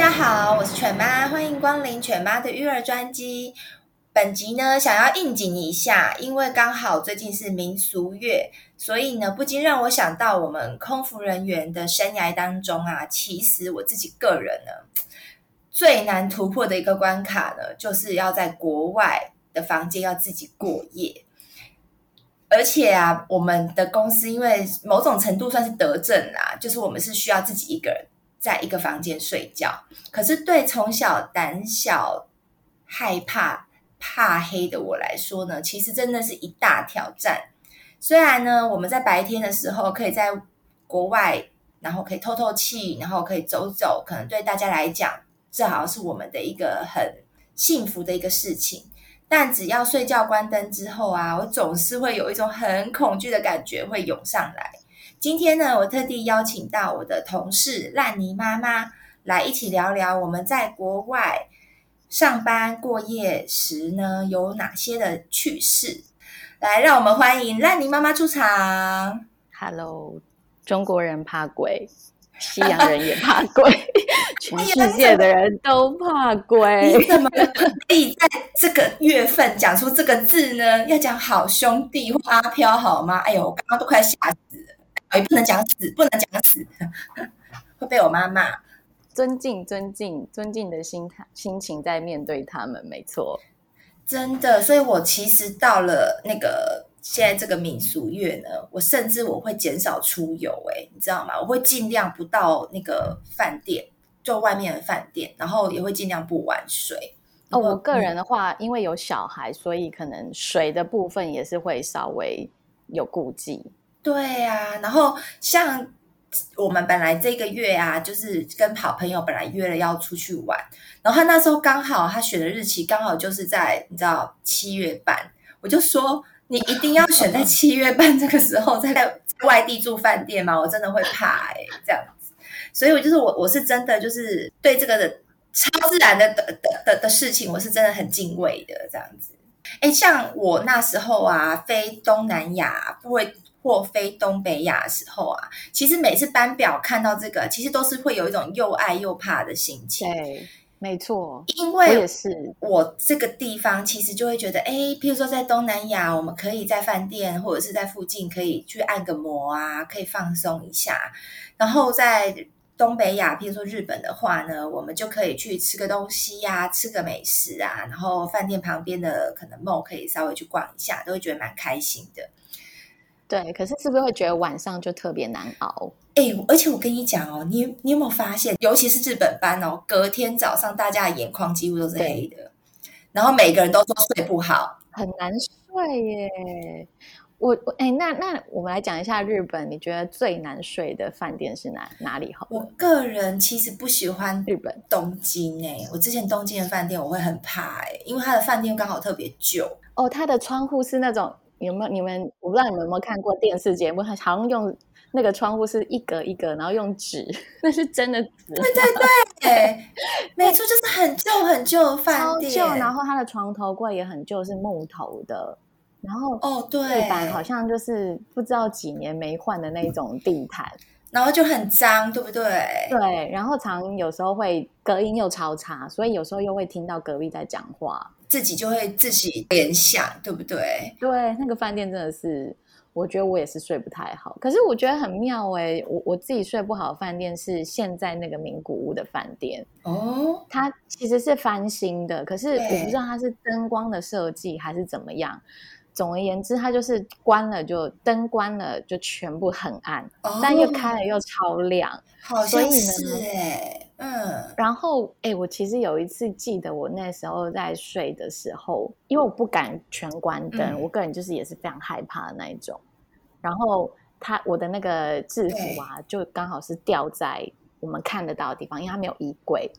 大家好，我是犬妈，欢迎光临犬妈的育儿专机。本集呢，想要应景一下，因为刚好最近是民俗月。所以呢，不禁让我想到我们空服人员的生涯当中啊，其实我自己个人呢，最难突破的一个关卡呢，就是要在国外的房间要自己过夜。而且啊，我们的公司因为某种程度算是德政啦，就是我们是需要自己一个人在一个房间睡觉。可是对从小胆小、害怕、怕黑的我来说呢，其实真的是一大挑战。虽然呢，我们在白天的时候可以在国外，然后可以透透气，然后可以走走，可能对大家来讲，这好像是我们的一个很幸福的一个事情。但只要睡觉关灯之后啊，我总是会有一种很恐惧的感觉会涌上来。今天呢，我特地邀请到我的同事烂泥妈妈来一起聊聊我们在国外上班过夜时呢，有哪些的趣事。来，让我们欢迎烂泥妈妈出场。Hello，中国人怕鬼，西洋人也怕鬼，全世界的人都怕鬼。你怎么可以在这个月份讲出这个字呢？要讲好兄弟或阿飘好吗？哎呦，我刚刚都快吓死了！哎，不能讲死，不能讲死，会被我妈骂。尊敬，尊敬，尊敬的心态心情在面对他们，没错。真的，所以我其实到了那个现在这个民俗月呢，我甚至我会减少出游，哎，你知道吗？我会尽量不到那个饭店，就外面的饭店，然后也会尽量不玩水。哦，我个人的话，嗯，因为有小孩，所以可能水的部分也是会稍微有顾忌。对啊，然后像。我们本来这个月啊，就是跟好朋友本来约了要出去玩，然后他那时候刚好他选的日期刚好就是在你知道七月半，我就说你一定要选在七月半这个时候在在外地住饭店吗？我真的会怕哎、欸，这样子，所以我就是我我是真的就是对这个的超自然的的的的的事情，我是真的很敬畏的这样子。哎，像我那时候啊，飞东南亚不会。或非东北亚的时候啊，其实每次班表看到这个，其实都是会有一种又爱又怕的心情。对，没错，因为我也是，我这个地方其实就会觉得，哎，譬如说在东南亚，我们可以在饭店或者是在附近可以去按个摩啊，可以放松一下。然后在东北亚，譬如说日本的话呢，我们就可以去吃个东西呀、啊，吃个美食啊，然后饭店旁边的可能 mall 可以稍微去逛一下，都会觉得蛮开心的。对，可是是不是会觉得晚上就特别难熬？哎，而且我跟你讲哦，你你有没有发现，尤其是日本班哦，隔天早上大家的眼眶几乎都是黑的，然后每个人都说睡不好，很难睡耶。我我哎，那那我们来讲一下日本，你觉得最难睡的饭店是哪哪里好？我个人其实不喜欢日本东京哎，我之前东京的饭店我会很怕哎，因为它的饭店刚好特别旧哦，它的窗户是那种。有没有你们？我不知道你们有没有看过电视节目，他好像用那个窗户是一格一格，然后用纸，那是真的纸。对对对，没错，就是很旧很旧的饭店。然后它的床头柜也很旧，是木头的。然后哦，对，地板好像就是不知道几年没换的那种地毯，然后就很脏，对不对？对，然后常有时候会隔音又超差，所以有时候又会听到隔壁在讲话。自己就会自己联想，对不对？对，那个饭店真的是，我觉得我也是睡不太好。可是我觉得很妙哎、欸，我我自己睡不好的饭店是现在那个名古屋的饭店哦，它其实是翻新的，可是我不知道它是灯光的设计还是怎么样。总而言之，它就是关了就灯关了就全部很暗，哦、但又开了又超亮，好像是哎，嗯。然后哎，我其实有一次记得我那时候在睡的时候，因为我不敢全关灯，嗯、我个人就是也是非常害怕的那一种。然后他我的那个制服啊，就刚好是掉在我们看得到的地方，因为它没有衣柜。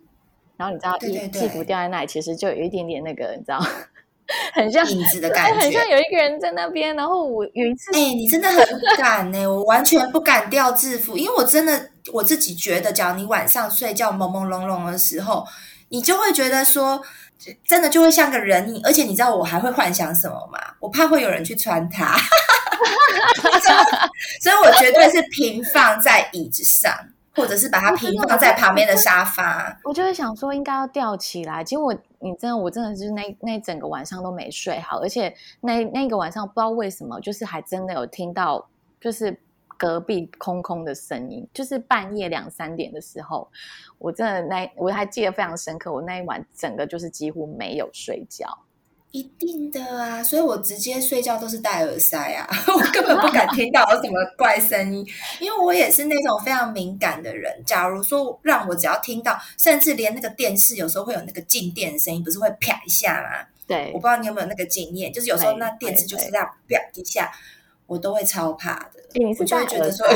然后你知道，衣制服掉在那里，其实就有一点点那个，你知道，很像影子的感觉，很像有一个人在那边。然后我有一次，哎、欸，你真的很敢呢、欸，我完全不敢掉制服，因为我真的我自己觉得，假如你晚上睡觉朦朦胧胧的时候，你就会觉得说，真的就会像个人影。而且你知道我还会幻想什么吗？我怕会有人去穿它，所以我绝对是平放在椅子上。或者是把它平放在旁边的沙发，我就会想说应该要吊起来。结果你真的，我真的是那那整个晚上都没睡好，而且那那个晚上不知道为什么，就是还真的有听到就是隔壁空空的声音，就是半夜两三点的时候，我真的那我还记得非常深刻，我那一晚整个就是几乎没有睡觉。一定的啊，所以我直接睡觉都是戴耳塞啊，我根本不敢听到有什么怪声音，因为我也是那种非常敏感的人。假如说让我只要听到，甚至连那个电视有时候会有那个静电的声音，不是会啪一下吗？对，我不知道你有没有那个经验，就是有时候那电视就是这样啪一下，我都会超怕的。我就会觉得说。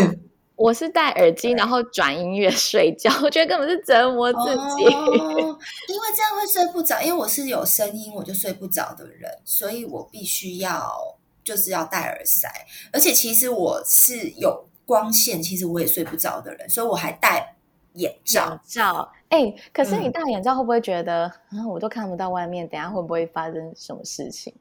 我是戴耳机，然后转音乐睡觉，我觉得根本是折磨自己。哦，因为这样会睡不着，因为我是有声音我就睡不着的人，所以我必须要就是要戴耳塞。而且其实我是有光线，其实我也睡不着的人，所以我还戴眼罩。眼罩，哎，可是你戴眼罩会不会觉得，嗯，啊，我都看不到外面，等下会不会发生什么事情？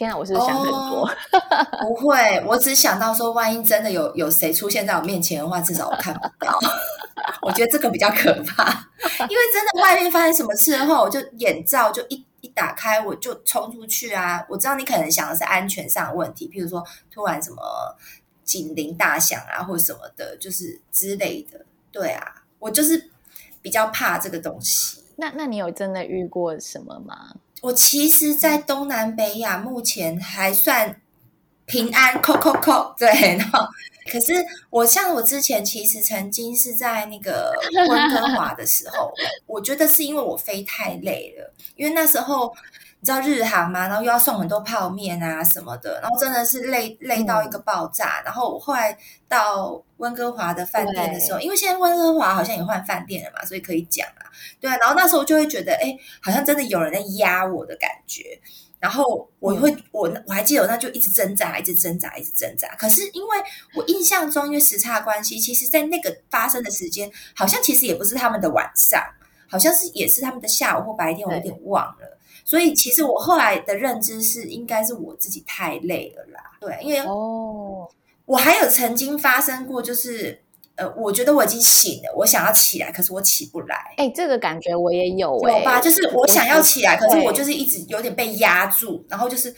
天啊，我是想很多，哦，不会，我只想到说，万一真的有有谁出现在我面前的话，至少我看不到。我觉得这个比较可怕，因为真的外面发生什么事的话，我就眼罩就一一打开，我就冲出去啊！我知道你可能想的是安全上的问题，譬如说突然什么警铃大响啊，或者什么的，就是之类的。对啊，我就是比较怕这个东西。那那你有真的遇过什么吗？我其实，在东南北亚目前还算平安，扣扣扣，对。然后，可是我像我之前其实曾经是在那个温哥华的时候，我觉得是因为我飞太累了，因为那时候。你知道日航吗？然后又要送很多泡面啊什么的，然后真的是累累到一个爆炸。嗯、然后我后来到温哥华的饭店的时候，因为现在温哥华好像也换饭店了嘛，所以可以讲啊。对啊，然后那时候就会觉得，哎，好像真的有人在压我的感觉。然后我会，嗯、我我还记得我那就一直挣扎，一直挣扎，一直挣扎。可是因为我印象中，因为时差关系，其实在那个发生的时间，好像其实也不是他们的晚上，好像是也是他们的下午或白天，我有点忘了。所以其实我后来的认知是，应该是我自己太累了啦。对，因为哦，我还有曾经发生过，就是呃，我觉得我已经醒了，我想要起来，可是我起不来。哎，这个感觉我也有哎，有吧？就是我想要起来，可是我就是一直有点被压住，然后就是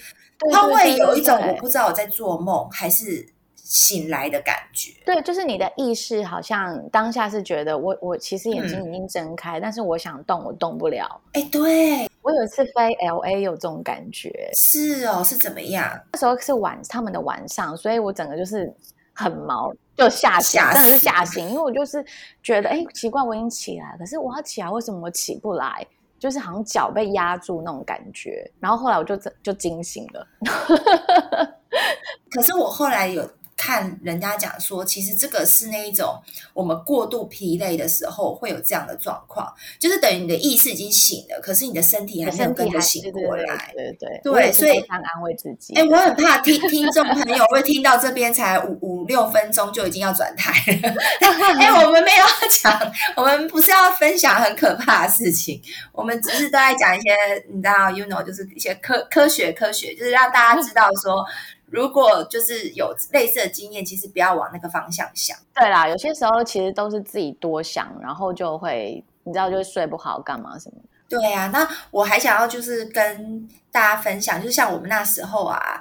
它会有一种我不知道我在做梦还是。醒来的感觉，对，就是你的意识好像当下是觉得我我其实眼睛已经睁开，嗯、但是我想动我动不了。哎，对，我有一次飞 LA 有这种感觉，是哦，是怎么样？那时候是晚他们的晚上，所以我整个就是很毛，就吓醒，真的是吓醒，因为我就是觉得哎奇怪，我已经起来，可是我要起来，为什么我起不来？就是好像脚被压住那种感觉。然后后来我就就惊醒了，可是我后来有。看人家讲说，其实这个是那一种我们过度疲累的时候会有这样的状况，就是等于你的意识已经醒了，可是你的身体还没有跟着醒过来。对对对，对，所以常安慰自己。哎，我很怕听 听众朋友会听到这边才五五六分钟就已经要转台了。哎，我们没有要讲，我们不是要分享很可怕的事情，我们只是都在讲一些你知道，you know，就是一些科科学科学，就是让大家知道说。如果就是有类似的经验，其实不要往那个方向想。对啦，有些时候其实都是自己多想，然后就会你知道就会睡不好，干嘛什么的。对啊，那我还想要就是跟大家分享，就是像我们那时候啊，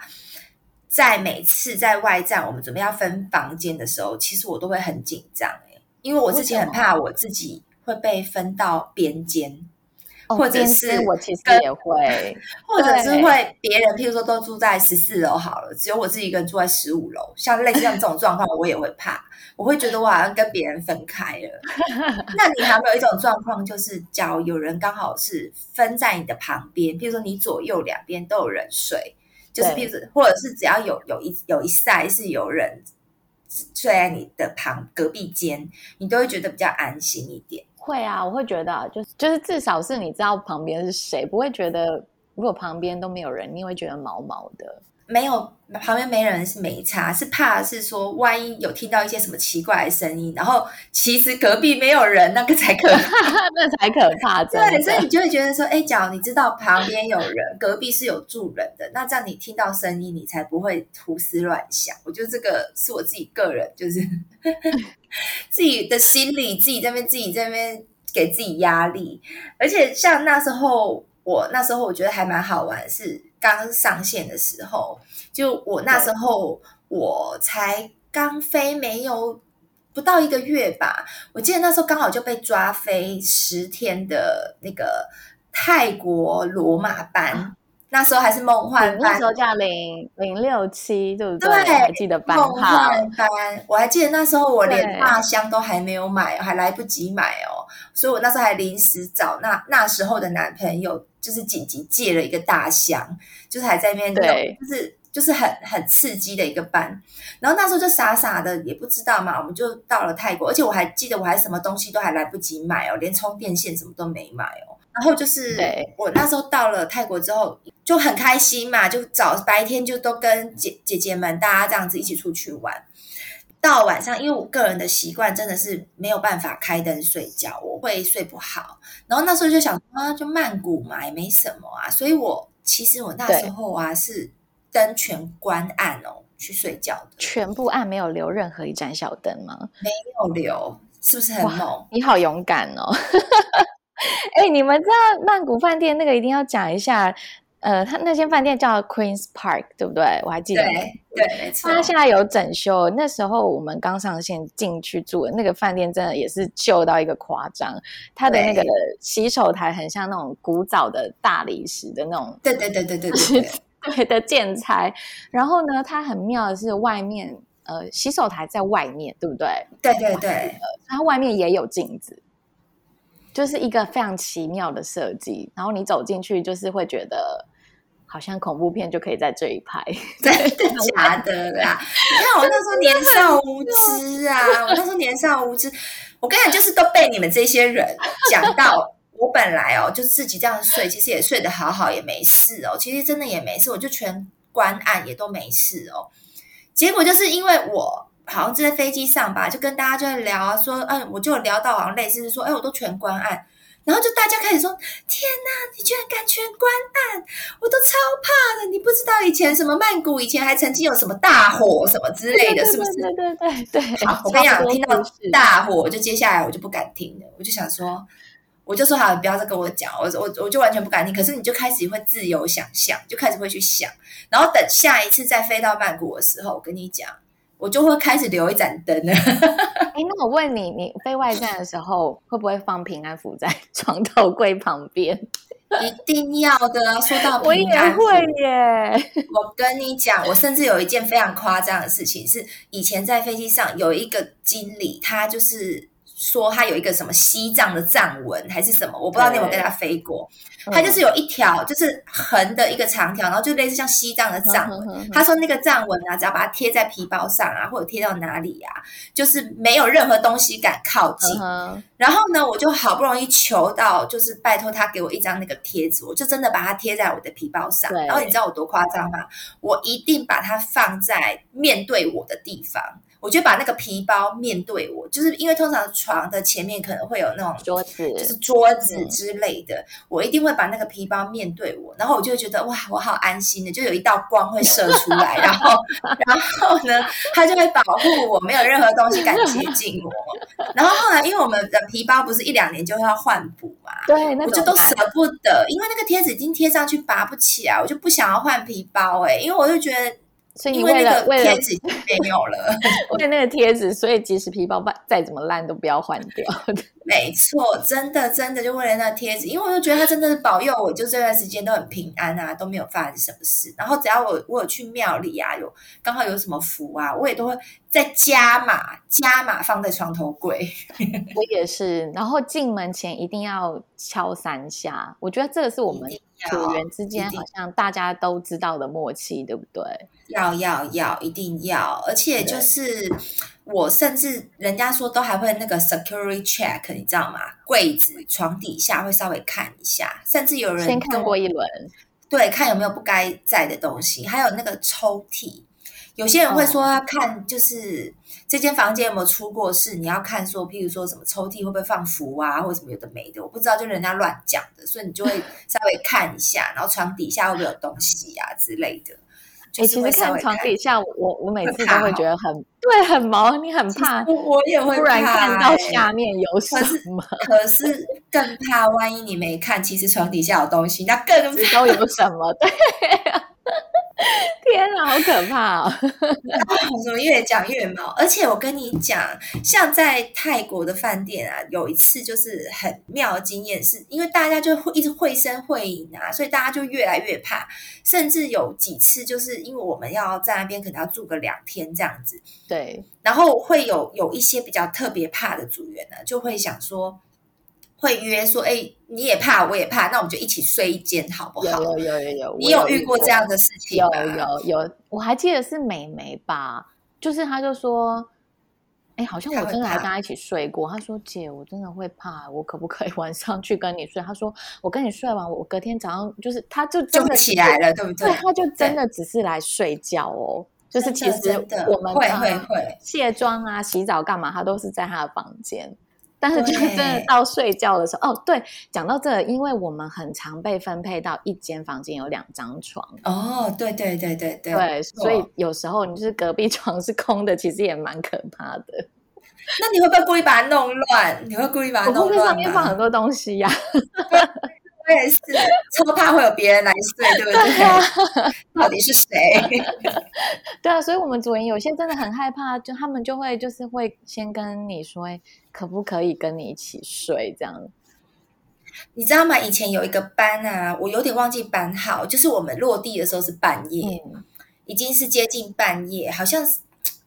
在每次在外站我们准备要分房间的时候，其实我都会很紧张欸，因为我自己很怕我自己会被分到边间。或者是我其实也会，或者是会别人，譬如说都住在十四楼好了，只有我自己一个人住在十五楼，像类似像这种状况，我也会怕，我会觉得我好像跟别人分开了。那你还没有一种状况，就是假如有人刚好是分在你的旁边，譬如说你左右两边都有人睡，就是譬如或者是只要有有一有一 side 是有人睡在你的旁隔壁间，你都会觉得比较安心一点。会啊，我会觉得就是就是至少是你知道旁边是谁，不会觉得如果旁边都没有人，你会觉得毛毛的。没有旁边没人是没差，是怕是说万一有听到一些什么奇怪的声音，然后其实隔壁没有人，那个才可怕，那才可怕。对，所以你就会觉得说，哎，假如你知道旁边有人，隔壁是有住人的，那这样你听到声音，你才不会胡思乱想。我觉得这个是我自己个人，就是 自己的心理，自己在那边，自己在那边给自己压力。而且像那时候，我那时候我觉得还蛮好玩，是。刚上线的时候，就我那时候我才刚飞没有不到一个月吧，我记得那时候刚好就被抓飞十天的那个泰国罗马班，啊、那时候还是梦幻班，那时候叫零零六七，对不对？对，还记得班号。梦幻班，我还记得那时候我连大箱都还没有买，还来不及买哦，所以我那时候还临时找那那时候的男朋友。就是紧急借了一个大箱，就是还在那边弄，就是就是很很刺激的一个班。然后那时候就傻傻的也不知道嘛，我们就到了泰国，而且我还记得我还什么东西都还来不及买哦，连充电线什么都没买哦。然后就是我那时候到了泰国之后就很开心嘛，就早白天就都跟姐姐姐们大家这样子一起出去玩。到晚上，因为我个人的习惯真的是没有办法开灯睡觉，我会睡不好。然后那时候就想啊，就曼谷嘛，也没什么啊。所以我其实我那时候啊是灯全关暗哦去睡觉的，全部暗，没有留任何一盏小灯吗？没有留，是不是很猛？你好勇敢哦！哎、欸，你们知道曼谷饭店那个一定要讲一下。呃，他那间饭店叫 Queen's Park，对不对？我还记得。对对，没错。他现在有整修。那时候我们刚上线进去住的那个饭店，真的也是旧到一个夸张。它的那个洗手台很像那种古早的大理石的那种。对对对对对对。对的建材。然后呢，它很妙的是外面，呃，洗手台在外面，对不对？对对对。它外面也有镜子，就是一个非常奇妙的设计。然后你走进去，就是会觉得。好像恐怖片就可以在这一拍，真的假的啦？你看我那时候年少无知啊，我那时候年少无知。我跟你讲，就是都被你们这些人讲到。我本来哦，就自己这样睡，其实也睡得好好，也没事哦。其实真的也没事，我就全关暗，也都没事哦。结果就是因为我好像就在飞机上吧，就跟大家就在聊啊，说，嗯，我就有聊到好像类似是说，哎，我都全关暗。然后就大家开始说：“天哪，你居然敢全关案，我都超怕的！你不知道以前什么曼谷以前还曾经有什么大火什么之类的，是不是？”对对对对。好，我跟你讲，听到大火，我就接下来我就不敢听了。我就想说，我就说好，你不要再跟我讲，我我我就完全不敢听。可是你就开始会自由想象，就开始会去想。然后等下一次再飞到曼谷的时候，我跟你讲。我就会开始留一盏灯了。哎，那我问你，你飞外站的时候会不会放平安符在 床头柜旁边？一定要的。说到我也会耶。我跟你讲，我甚至有一件非常夸张的事情，是以前在飞机上有一个经理，他就是。说他有一个什么西藏的藏文还是什么，我不知道你有没有跟他飞过。他就是有一条就是横的一个长条，然后就类似像西藏的藏文。他说那个藏文啊，只要把它贴在皮包上啊，或者贴到哪里啊，就是没有任何东西敢靠近。然后呢，我就好不容易求到，就是拜托他给我一张那个贴纸，我就真的把它贴在我的皮包上。然后你知道我多夸张吗？我一定把它放在面对我的地方。我就把那个皮包面对我，就是因为通常床的前面可能会有那种桌子，就是桌子之类的，我一定会把那个皮包面对我，然后我就会觉得哇，我好安心的，就有一道光会射出来，然后，然后呢，它就会保护我，没有任何东西敢接近我。然后后来，因为我们的皮包不是一两年就会要换补嘛，对，我就都舍不得，因为那个贴纸已经贴上去拔不起来，我就不想要换皮包哎、欸，因为我就觉得。所以你为了为了贴纸没有了，为那个贴纸，所以即使皮包再怎么烂都不要换掉。没错，真的真的就为了那个贴纸，因为我就觉得它真的是保佑我，就这段时间都很平安啊，都没有发生什么事。然后只要我我有去庙里啊，有刚好有什么符啊，我也都会再加码加码放在床头柜。我也是，然后进门前一定要敲三下，我觉得这个是我们组员之间好像大家都知道的默契，对不对？要要要，一定要！而且就是我甚至人家说都还会那个 security check，你知道吗？柜子、床底下会稍微看一下，甚至有人先看过一轮，对，看有没有不该在的东西，还有那个抽屉。有些人会说要看，就是这间房间有没有出过事，你要看说，譬如说什么抽屉会不会放符啊，或者什么有的没的，我不知道，就人家乱讲的，所以你就会 稍微看一下，然后床底下会不会有东西啊之类的。哎、欸，其实看床底下，我我每次都会觉得很对，很毛，你很怕，我也会突然看到下面有什么，可是，可是更怕万一你没看，其实床底下有东西，那更都有什么？对。天啊，好可怕哦！怎么越讲越毛？而且我跟你讲，像在泰国的饭店啊，有一次就是很妙的经验，是因为大家就会一直会声会影啊，所以大家就越来越怕。甚至有几次，就是因为我们要在那边可能要住个两天这样子，对，然后会有有一些比较特别怕的组员呢，就会想说。会约说，哎，你也怕，我也怕，那我们就一起睡一间，好不好？有有有有有，你有遇过这样的事情吗？有有有，我还记得是美眉吧，就是她就说，哎，好像我真的还跟她一起睡过。她说，姐，我真的会怕，我可不可以 晚上去跟你睡？她说，我跟你睡完，我隔天早上就是，她就真的起来了，对不对？对，他就真的只是来睡觉哦，就是其实我们会会会卸妆啊、洗澡干嘛，她都是在她的房间。但是就是真的到睡觉的时候，哦，对，讲到这个，因为我们很常被分配到一间房间有两张床。哦，对对对对对，对，所以有时候你就是隔壁床是空的，其实也蛮可怕的。那你会不会故意把它弄乱？你会故意把它弄乱？上面放很多东西呀、啊。我也是，超怕会有别人来睡，对不对？到底是谁？对啊，所以我们组员有些真的很害怕，就他们就会就是会先跟你说，可不可以跟你一起睡这样？你知道吗？以前有一个班啊，我有点忘记班号，就是我们落地的时候是半夜，嗯、已经是接近半夜，好像是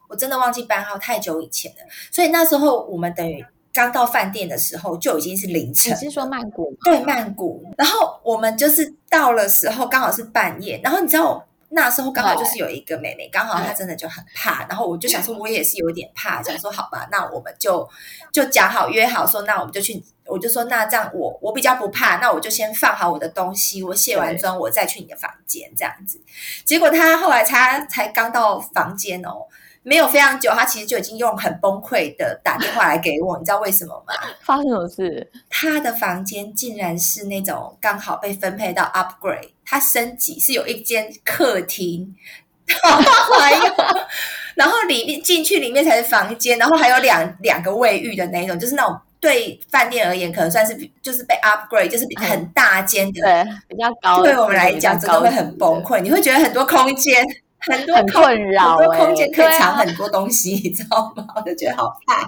我真的忘记班号，太久以前了。所以那时候我们等于。刚到饭店的时候就已经是凌晨。你是说曼谷吗？对，曼谷。然后我们就是到了时候刚好是半夜，然后你知道那时候刚好就是有一个妹妹，刚好她真的就很怕，然后我就想说 我也是有点怕，想说好吧，那我们就就讲好约好说，那我们就去，我就说那这样我我比较不怕，那我就先放好我的东西，我卸完妆我再去你的房间这样子。结果她后来才才刚到房间哦。没有非常久，他其实就已经用很崩溃的打电话来给我，你知道为什么吗？发生什么事？他的房间竟然是那种刚好被分配到 upgrade，他升级是有一间客厅，还有，然后里面进去里面才是房间，然后还有两两个卫浴的那种，就是那种对饭店而言可能算是就是被 upgrade，就是很大间的，对，比较高，对我们来讲真的会很崩溃，你会觉得很多空间。很多很困扰、欸，很多空间可以藏很多东西，啊、你知道吗？我就觉得好怕。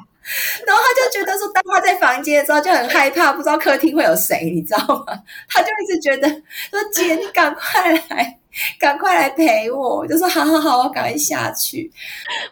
然后他就觉得说，当他在房间的时候就很害怕，不知道客厅会有谁，你知道吗？他就一直觉得说：“姐，你赶快来，赶快来陪我。”我就说：“好好好，我赶快下去。”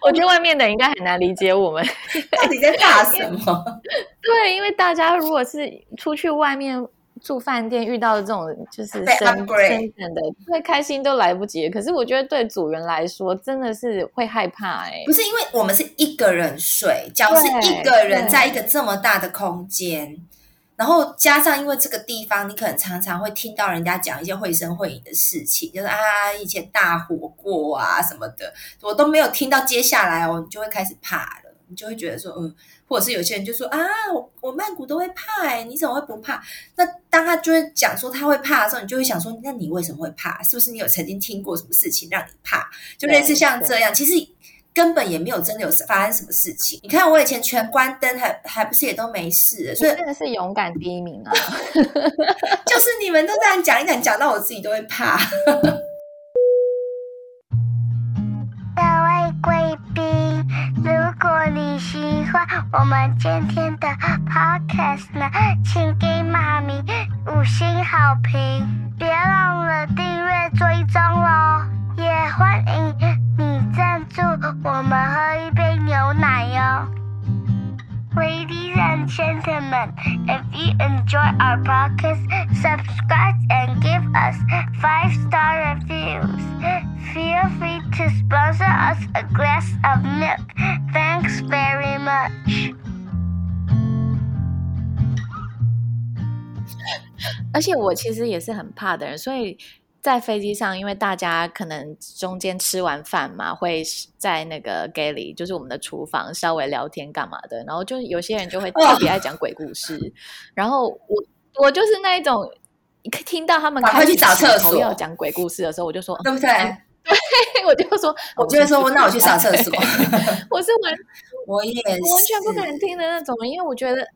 我觉得外面的人应该很难理解我们到底在怕什么。对，因为大家如果是出去外面。住饭店遇到的这种就是升升等的，最开心都来不及。可是我觉得对组员来说，真的是会害怕哎、欸。不是因为我们是一个人睡，假如是一个人在一个这么大的空间，然后加上因为这个地方，你可能常常会听到人家讲一些绘声绘影的事情，就是啊以前大火过啊什么的，我都没有听到。接下来哦，你就会开始怕了，你就会觉得说嗯。或者是有些人就说啊，我我曼谷都会怕哎，你怎么会不怕？那当他就会讲说他会怕的时候，你就会想说，那你为什么会怕？是不是你有曾经听过什么事情让你怕？就类似像这样，其实根本也没有真的有发生什么事情。你看我以前全关灯，还还不是也都没事，所以真的是勇敢第一名啊！就是你们都这样讲一讲，讲到我自己都会怕。各位贵宾，如果你喜欢我们今天的 podcast 呢，请给妈咪五星好评，别忘了订阅追踪哦，也欢迎你赞助我们喝一杯牛奶哟，Ladies and and gentlemen, if you enjoy our podcast, subscribe and give us five star reviews. Feel free to sponsor us a glass of milk. Thanks very much. 而且我其实也是很怕的人，所以。在飞机上，因为大家可能中间吃完饭嘛，会在那个 galley，就是我们的厨房稍微聊天干嘛的，然后就有些人就会 特别爱讲鬼故事，哦、然后我我就是那一种，听到他们开始去找厕所要讲鬼故事的时候，我就说对不对？对，我就说，我就会说，那我去上厕所。我是完，我也是完全不敢听的那种，因为我觉得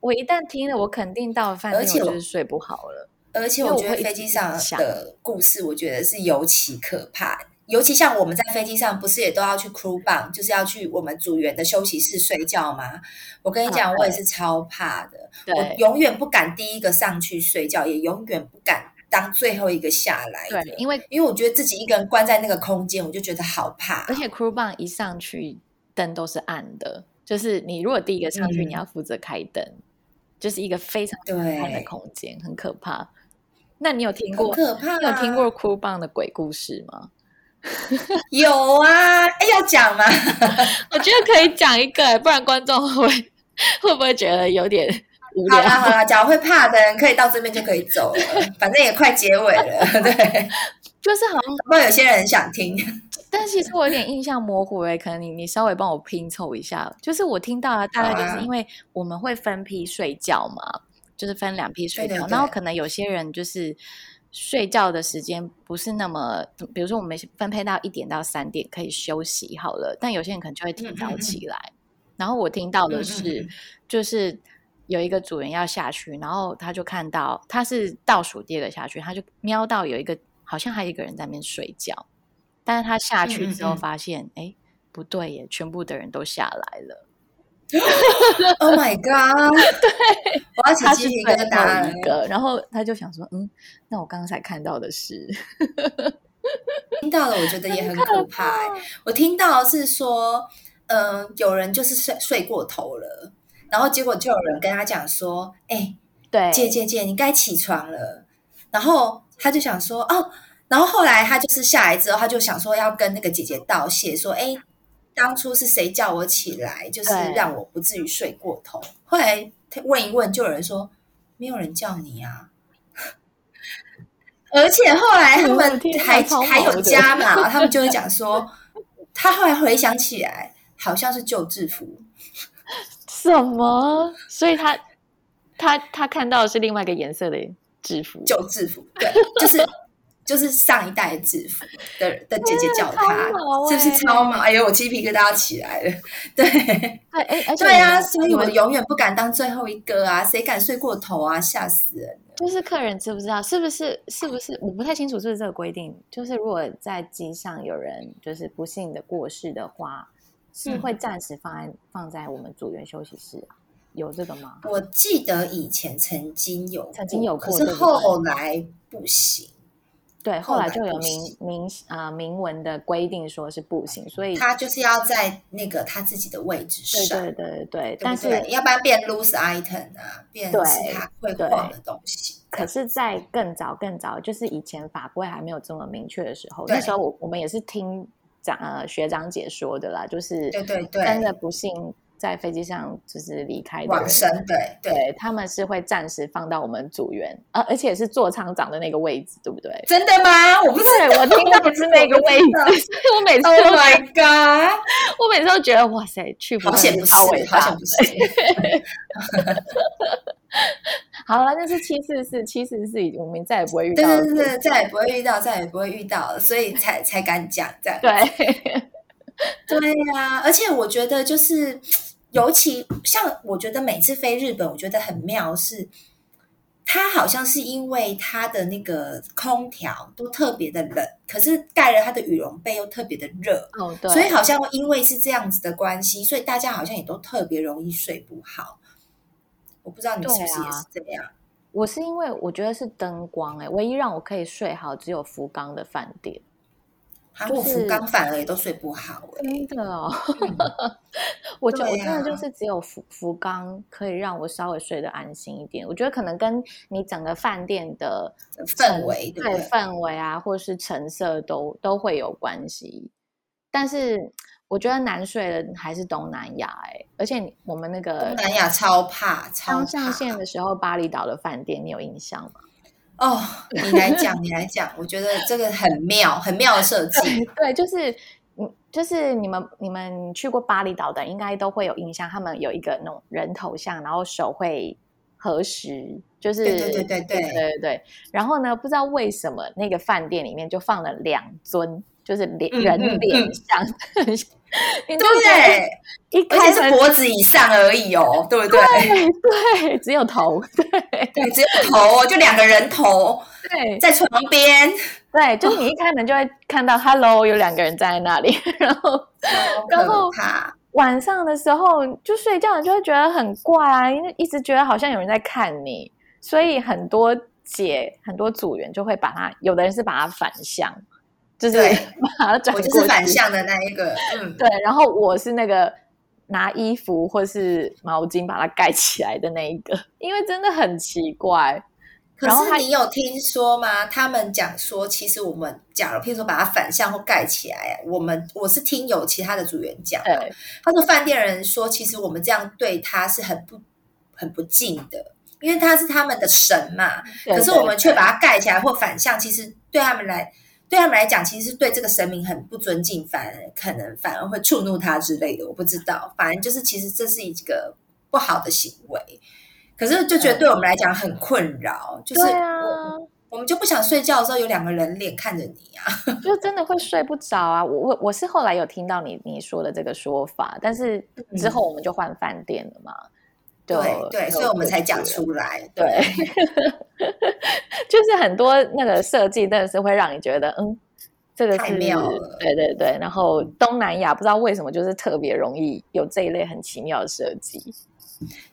我一旦听了，我肯定到了饭店我就是睡不好了。而且我觉得飞机上的故事，我觉得是尤其可怕。尤其像我们在飞机上，不是也都要去 crew bunk，就是要去我们组员的休息室睡觉吗？我跟你讲，我也是超怕的。我永远不敢第一个上去睡觉，也永远不敢当最后一个下来。对，因为因为我觉得自己一个人关在那个空间，我就觉得好怕。而且 crew bunk 一上去，灯都是暗的，就是你如果第一个上去，你要负责开灯，嗯、就是一个非常暗的空间，很可怕。那你有听过？可怕啊、你有听过 crew bunk 的鬼故事吗？有啊，哎，要讲吗？我觉得可以讲一个，不然观众会 会不会觉得有点无聊？好啦好啦，假如会怕的人可以到这边就可以走了，反正也快结尾了。对，就是好像不有些人很想听，但其实我有点印象模糊诶，可能你你稍微帮我拼凑一下。就是我听到的大概就是因为我们会分批睡觉嘛。就是分两批睡觉，对对对，然后可能有些人就是睡觉的时间不是那么，比如说我们分配到一点到三点可以休息好了，但有些人可能就会提早起来。嗯嗯嗯，然后我听到的是，就是有一个组员要下去，然后他就看到他是倒数第二个下去，他就瞄到有一个好像还有一个人在那边睡觉，但是他下去之后发现，哎、嗯嗯嗯，不对耶，全部的人都下来了。Oh my god！对，我要起鸡皮疙瘩一个，然后他就想说：“嗯，那我刚才看到的是，听到了，我觉得也很可怕。我听到是说，嗯、呃，有人就是睡睡过头了，然后结果就有人跟他讲说：‘哎、欸，对，姐姐姐，你该起床了。’然后他就想说：‘哦。’然后后来他就是下来之后，他就想说要跟那个姐姐道谢，说：‘哎、欸。’当初是谁叫我起来，就是让我不至于睡过头。后来他问一问，就有人说没有人叫你啊。而且后来他们还还有加码，他们就会讲说，他后来回想起来，好像是旧制服。什么？所以他他他看到的是另外一个颜色的制服，旧制服。对，就是。就是上一代的制服的的姐姐叫他，是不是超毛？哎呦，我鸡皮疙瘩起来了。对，哎哎，对啊，所以我永远不敢当最后一个啊！谁敢睡过头啊？吓死人！就是客人知不知道？是不是？是不是？我不太清楚是不是这个规定。就是如果在机上有人就是不幸的过世的话，是会暂时放在、嗯、放在我们组员休息室啊？有这个吗？我记得以前曾经有，曾经有过，可是后来不行。对，后来就有明明啊、呃、明文的规定说是不行，所以他就是要在那个他自己的位置上，对对对对，对但是要不然变 loose item 啊，变是他会晃的东西。可是，在更早更早，就是以前法规还没有这么明确的时候，那时候我我们也是听长呃学长姐说的啦，就是对对对，真的不幸。在飞机上就是离开的人，往生，对对，对，他们是会暂时放到我们组员啊，而且是座舱长的那个位置，对不对？真的吗？我不是，我听到的是那个位置，我，我每次，Oh my God！我每次都觉得哇塞，去不是超伟大，好险不是。好了，那是七四四，七四四，我们再也不会遇到，对对对，再也不会遇到，再也不会遇到，所以才才敢讲这样。对。对呀、啊，而且我觉得就是，尤其像我觉得每次飞日本，我觉得很妙是，它好像是因为它的那个空调都特别的冷，可是盖了它的羽绒被又特别的热，哦，对，所以好像因为是这样子的关系，所以大家好像也都特别容易睡不好。我不知道你是不是也是这样？啊、我是因为我觉得是灯光、欸，哎，唯一让我可以睡好只有福冈的饭店。韩国福冈反而也都睡不好，真的哦。我觉得我真的就是只有福福冈可以让我稍微睡得安心一点。我觉得可能跟你整个饭店的氛围、对氛围啊，或是成色都都会有关系。但是我觉得难睡的还是东南亚哎，而且我们那个东南亚超怕，刚上线的时候巴厘岛的饭店，你有印象吗？哦，你来讲，你来讲，我觉得这个很妙，很妙的设计。对，就是，嗯，就是你们你们去过巴厘岛的，应该都会有印象，他们有一个那种人头像，然后手会合十，就是对对对对对对对。然后呢，不知道为什么那个饭店里面就放了两尊，就是脸人脸像。对，一开始是脖子以上而已哦，对不对？对，对，只有头，对 对，只有头哦，就两个人头，对，在床边，对，就是你一开门就会看到，Hello，有两个人站在那里，然后，然后晚上的时候就睡觉，你就会觉得很怪啊，因为一直觉得好像有人在看你，所以很多姐、很多组员就会把它，有的人是把它反向。就是 把它转过去，我就是反向的那一个，嗯，对。然后我是那个拿衣服或是毛巾把它盖起来的那一个，因为真的很奇怪。可是你有听说吗？他们讲说，其实我们讲了，譬如说把它反向或盖起来，我们我是听有其他的组员讲，对，他说饭店人说，其实我们这样对他是很不很不敬的，因为他是他们的神嘛。对对对，可是我们却把它盖起来或反向，其实对他们来。对他们来讲，其实是对这个神明很不尊敬，反而可能反而会触怒他之类的，我不知道。反正就是，其实这是一个不好的行为。可是就觉得对我们来讲很困扰，就是我、们就不想睡觉的时候有两个人脸看着你啊，就真的会睡不着啊。我我我是后来有听到你你说的这个说法，但是之后我们就换饭店了嘛。嗯对对，所以我们才讲出来。对，就是很多那个设计，真的是会让你觉得，嗯，这个是太妙了。对对对，然后东南亚不知道为什么就是特别容易有这一类很奇妙的设计。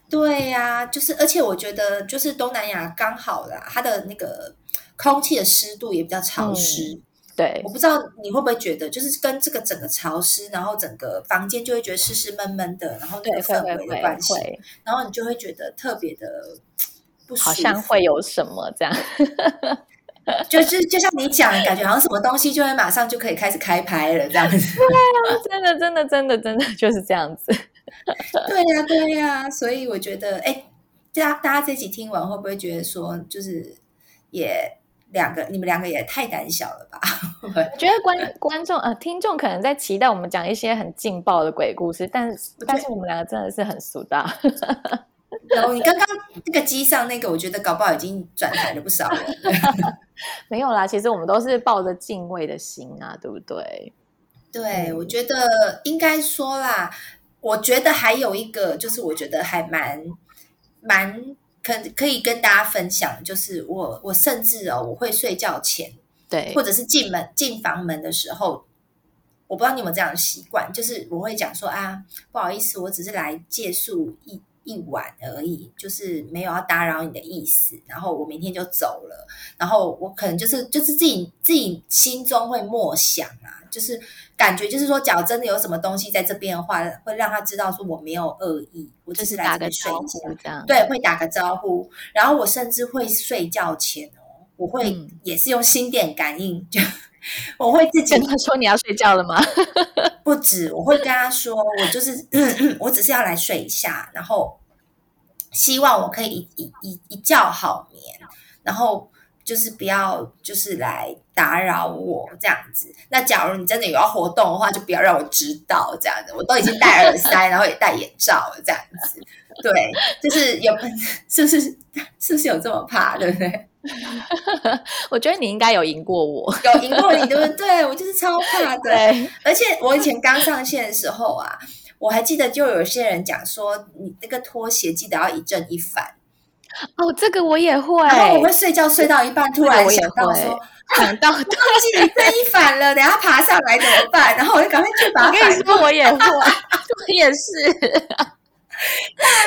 对呀、啊，就是而且我觉得，就是东南亚刚好啦，它的那个空气的湿度也比较潮湿。嗯对，我不知道你会不会觉得，就是跟这个整个潮湿，然后整个房间就会觉得湿湿闷闷的，然后那个氛围的关系，然后你就会觉得特别的不好像会有什么这样，就是就像你讲的感觉，好像什么东西就会马上就可以开始开拍了这样子。对啊，真的真的真的真的就是这样子。对呀、啊、对呀、啊，所以我觉得，哎，大家大家这集听完会不会觉得说，就是也。两个，你们两个也太胆小了吧？我觉得观观众呃听众可能在期待我们讲一些很劲爆的鬼故事，但是但是我们两个真的是很俗的。然后你刚刚那个机上那个，我觉得搞不好已经转台了不少了。没有啦，其实我们都是抱着敬畏的心啊，对不对？对，我觉得应该说啦，我觉得还有一个，就是我觉得还蛮蛮。可可以跟大家分享，就是我我甚至哦，我会睡觉前，对，或者是进门进房门的时候，我不知道你有没有这样的习惯，就是我会讲说啊，不好意思，我只是来借宿一一晚而已，就是没有要打扰你的意思，然后我明天就走了，然后我可能就是就是自己自己心中会默想啊，就是。感觉就是说，假如真的有什么东西在这边的话，会让他知道说我没有恶意，我只是来这边睡觉，这样对，会打个招呼。然后我甚至会睡觉前哦，我会也是用心电感应，就 我会自己跟他说你要睡觉了吗？不止，我会跟他说，我就是 我只是要来睡一下，然后希望我可以一一一一觉好眠，然后。就是不要，就是来打扰我这样子。那假如你真的有要活动的话，就不要让我知道这样子。我都已经戴耳塞，然后也戴眼罩了，这样子。对，就是有，是不是？是不是有这么怕？对不对？我觉得你应该有赢过我，有赢过你，对不对？我就是超怕的。对，而且我以前刚上线的时候啊，我还记得，就有些人讲说，你那个拖鞋记得要一正一反。哦，这个我也会。然后我会睡觉睡到一半，突然想到说，想到忘记你正一反了，等下爬上来怎么办？然后我就赶快去把。我跟你说，我也会，我也是。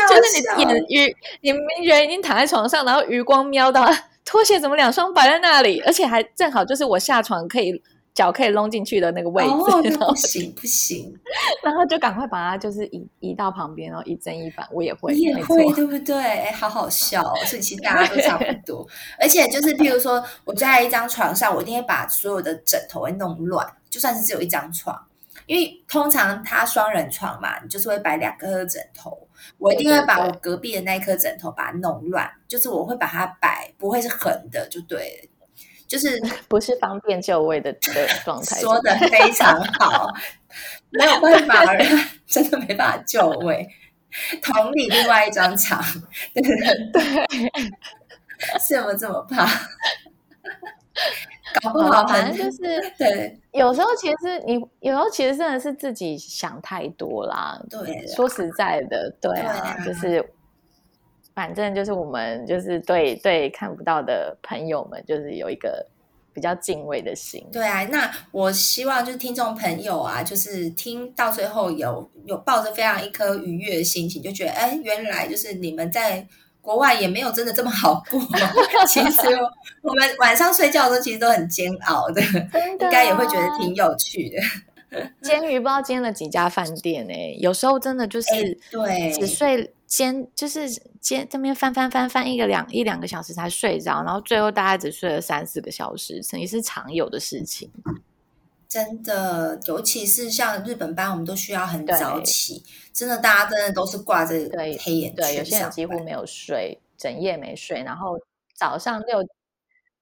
就是你眼余，你明明人已经躺在床上，然后余光瞄到拖鞋怎么两双摆在那里，而且还正好就是我下床可以脚可以弄进去的那个位置。哦，不行不行，然后就赶快把它就是移移到旁边，然后一正一反，我也会，你也会对不对？哎，好好笑哦，所以其实大家都差不多。而且就是譬如说，我坐在一张床上，我一定会把所有的枕头会弄乱，就算是只有一张床。因为通常它双人床嘛，你就是会摆两个枕头，我一定会把我隔壁的那一颗枕头把它弄乱，就是我会把它摆不会是横的，就对了，就是 不是方便就位的的 状态。说的非 常好，没有办法，真的没办法就位。同理，另外一张床，对对对，是有没有这么怕？搞不好，反正就是 对。有时候其实你有时候其实真的是自己想太多啦。对，说实在的，对啊，对啊，就是反正就是我们就是对对看不到的朋友们，就是有一个比较敬畏的心。对啊，那我希望就是听众朋友啊，就是听到最后有有抱着非常一颗愉悦的心情，就觉得哎，原来就是你们在。国外也没有真的这么好过。其实我们晚上睡觉的时候，其实都很煎熬的，的应该也会觉得挺有趣的。煎鱼不知道煎了几家饭店呢、欸？有时候真的就是对，只睡煎就是煎这边翻翻翻翻一个两一两个小时才睡着，然后最后大概只睡了三四个小时，这也是常有的事情。真的，尤其是像日本班，我们都需要很早起。真的，大家真的都是挂着黑眼圈。对，有些人几乎没有睡，整夜没睡，然后早上六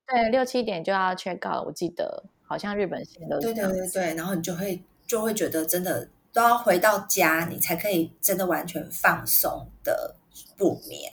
对六七点就要 check out。我记得好像日本现在都。对对对对，然后你就会就会觉得真的都要回到家，你才可以真的完全放松的不眠，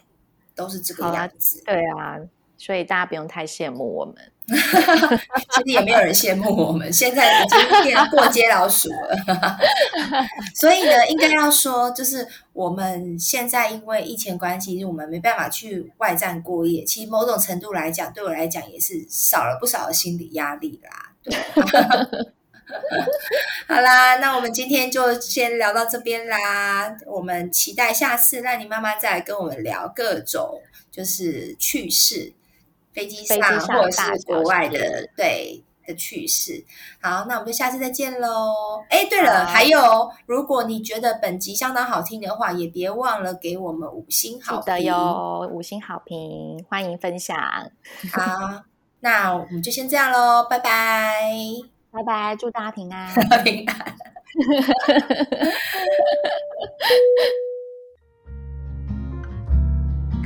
都是这个样子。对啊，所以大家不用太羡慕我们。其实也没有人羡慕我们，现在已经变过街老鼠了。所以呢，应该要说，就是我们现在因为疫情关系，我们没办法去外站过夜。其实某种程度来讲，对我来讲也是少了不少的心理压力啦。对，好啦，那我们今天就先聊到这边啦。我们期待下次让你妈妈再来跟我们聊各种就是趣事。飞机上或者是国外的对的趣事，好，那我们就下次再见喽。哎，对了，还有，如果你觉得本集相当好听的话，也别忘了给我们五星好评。哟，五星好评，欢迎分享。好，那我们就先这样喽，拜拜，拜拜，祝大家平安，平安。